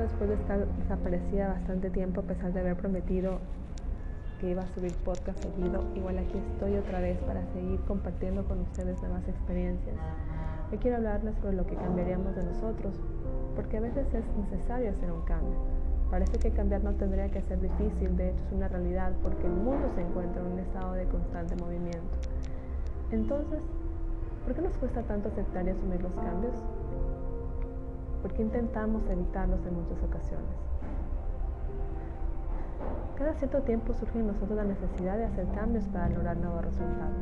después de estar desaparecida bastante tiempo a pesar de haber prometido que iba a subir podcast seguido. Igual aquí estoy otra vez para seguir compartiendo con ustedes nuevas experiencias. Hoy quiero hablarles sobre lo que cambiaríamos de nosotros, porque a veces es necesario hacer un cambio. Parece que cambiar no tendría que ser difícil, de hecho es una realidad porque el mundo se encuentra en un estado de constante movimiento. Entonces, ¿por qué nos cuesta tanto aceptar y asumir los cambios? Porque intentamos evitarlos en muchas ocasiones. Cada cierto tiempo surge en nosotros la necesidad de hacer cambios para lograr nuevos resultados,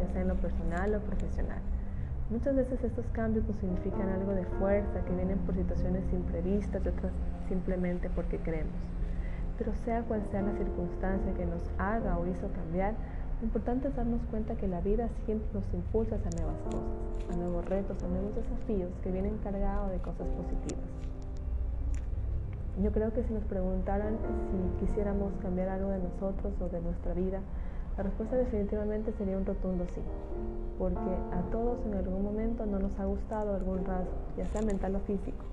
ya sea en lo personal o profesional. Muchas veces estos cambios nos significan algo de fuerza que vienen por situaciones imprevistas y otras simplemente porque queremos. Pero sea cual sea la circunstancia que nos haga o hizo cambiar, lo importante es darnos cuenta que la vida siempre nos impulsa a nuevas cosas, a nuevos retos, a nuevos desafíos que vienen cargados de cosas positivas. Yo creo que si nos preguntaran si quisiéramos cambiar algo de nosotros o de nuestra vida, la respuesta definitivamente sería un rotundo sí, porque a todos en algún momento no nos ha gustado algún rasgo, ya sea mental o físico.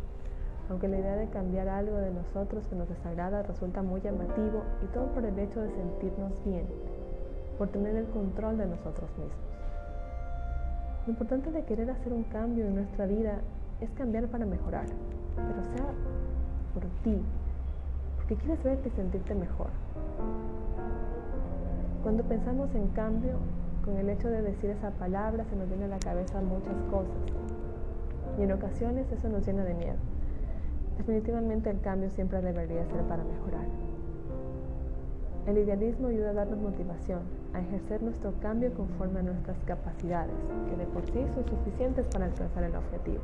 Aunque la idea de cambiar algo de nosotros que nos desagrada resulta muy llamativo y todo por el hecho de sentirnos bien, por tener el control de nosotros mismos. Lo importante de querer hacer un cambio en nuestra vida es cambiar para mejorar, pero sea por ti, porque quieres verte y sentirte mejor. Cuando pensamos en cambio, con el hecho de decir esa palabra se nos viene a la cabeza muchas cosas y en ocasiones eso nos llena de miedo. Definitivamente el cambio siempre debería ser para mejorar. El idealismo ayuda a darnos motivación, a ejercer nuestro cambio conforme a nuestras capacidades, que de por sí son suficientes para alcanzar el objetivo.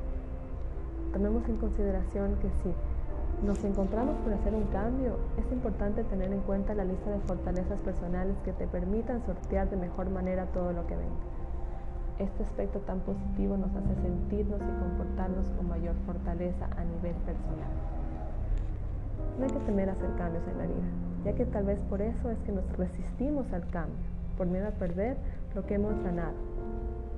Tomemos en consideración que si nos encontramos por hacer un cambio, es importante tener en cuenta la lista de fortalezas personales que te permitan sortear de mejor manera todo lo que venga. Este aspecto tan positivo nos hace sentirnos y comportarnos con mayor fortaleza a nivel personal. No hay que temer hacer cambios en la vida, ya que tal vez por eso es que nos resistimos al cambio, por miedo a perder lo que hemos ganado.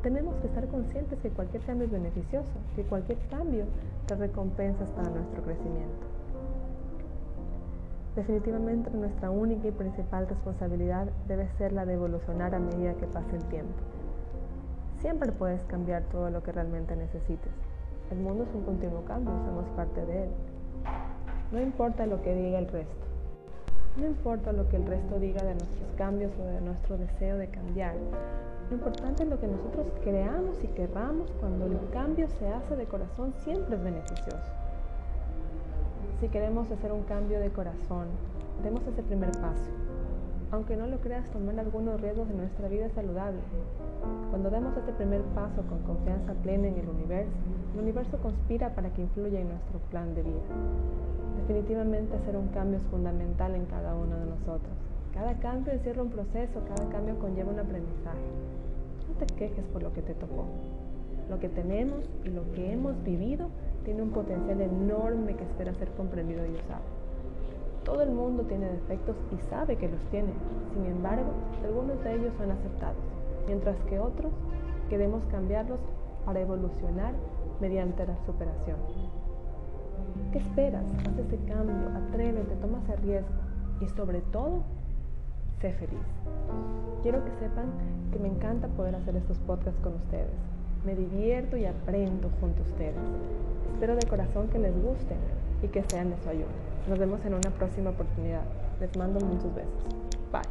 Tenemos que estar conscientes que cualquier cambio es beneficioso, que cualquier cambio trae recompensas para nuestro crecimiento. Definitivamente nuestra única y principal responsabilidad debe ser la de evolucionar a medida que pase el tiempo. Siempre puedes cambiar todo lo que realmente necesites. El mundo es un continuo cambio somos parte de él. No importa lo que diga el resto. No importa lo que el resto diga de nuestros cambios o de nuestro deseo de cambiar. Lo importante es lo que nosotros creamos y querramos cuando el cambio se hace de corazón siempre es beneficioso. Si queremos hacer un cambio de corazón, demos ese primer paso. Aunque no lo creas, tomar algunos riesgos en nuestra vida es saludable. Cuando demos este primer paso con confianza plena en el universo, el universo conspira para que influya en nuestro plan de vida. Definitivamente hacer un cambio es fundamental en cada uno de nosotros. Cada cambio encierra un proceso, cada cambio conlleva un aprendizaje. No te quejes por lo que te tocó. Lo que tenemos y lo que hemos vivido tiene un potencial enorme que espera ser comprendido y usado. Todo el mundo tiene defectos y sabe que los tiene. Sin embargo, algunos de ellos son aceptados, mientras que otros queremos cambiarlos para evolucionar mediante la superación. ¿Qué esperas? Haz ese cambio, atrévete, toma ese riesgo y sobre todo, sé feliz. Quiero que sepan que me encanta poder hacer estos podcasts con ustedes me divierto y aprendo junto a ustedes. Espero de corazón que les guste y que sean de su ayuda. Nos vemos en una próxima oportunidad. Les mando muchos besos. Bye.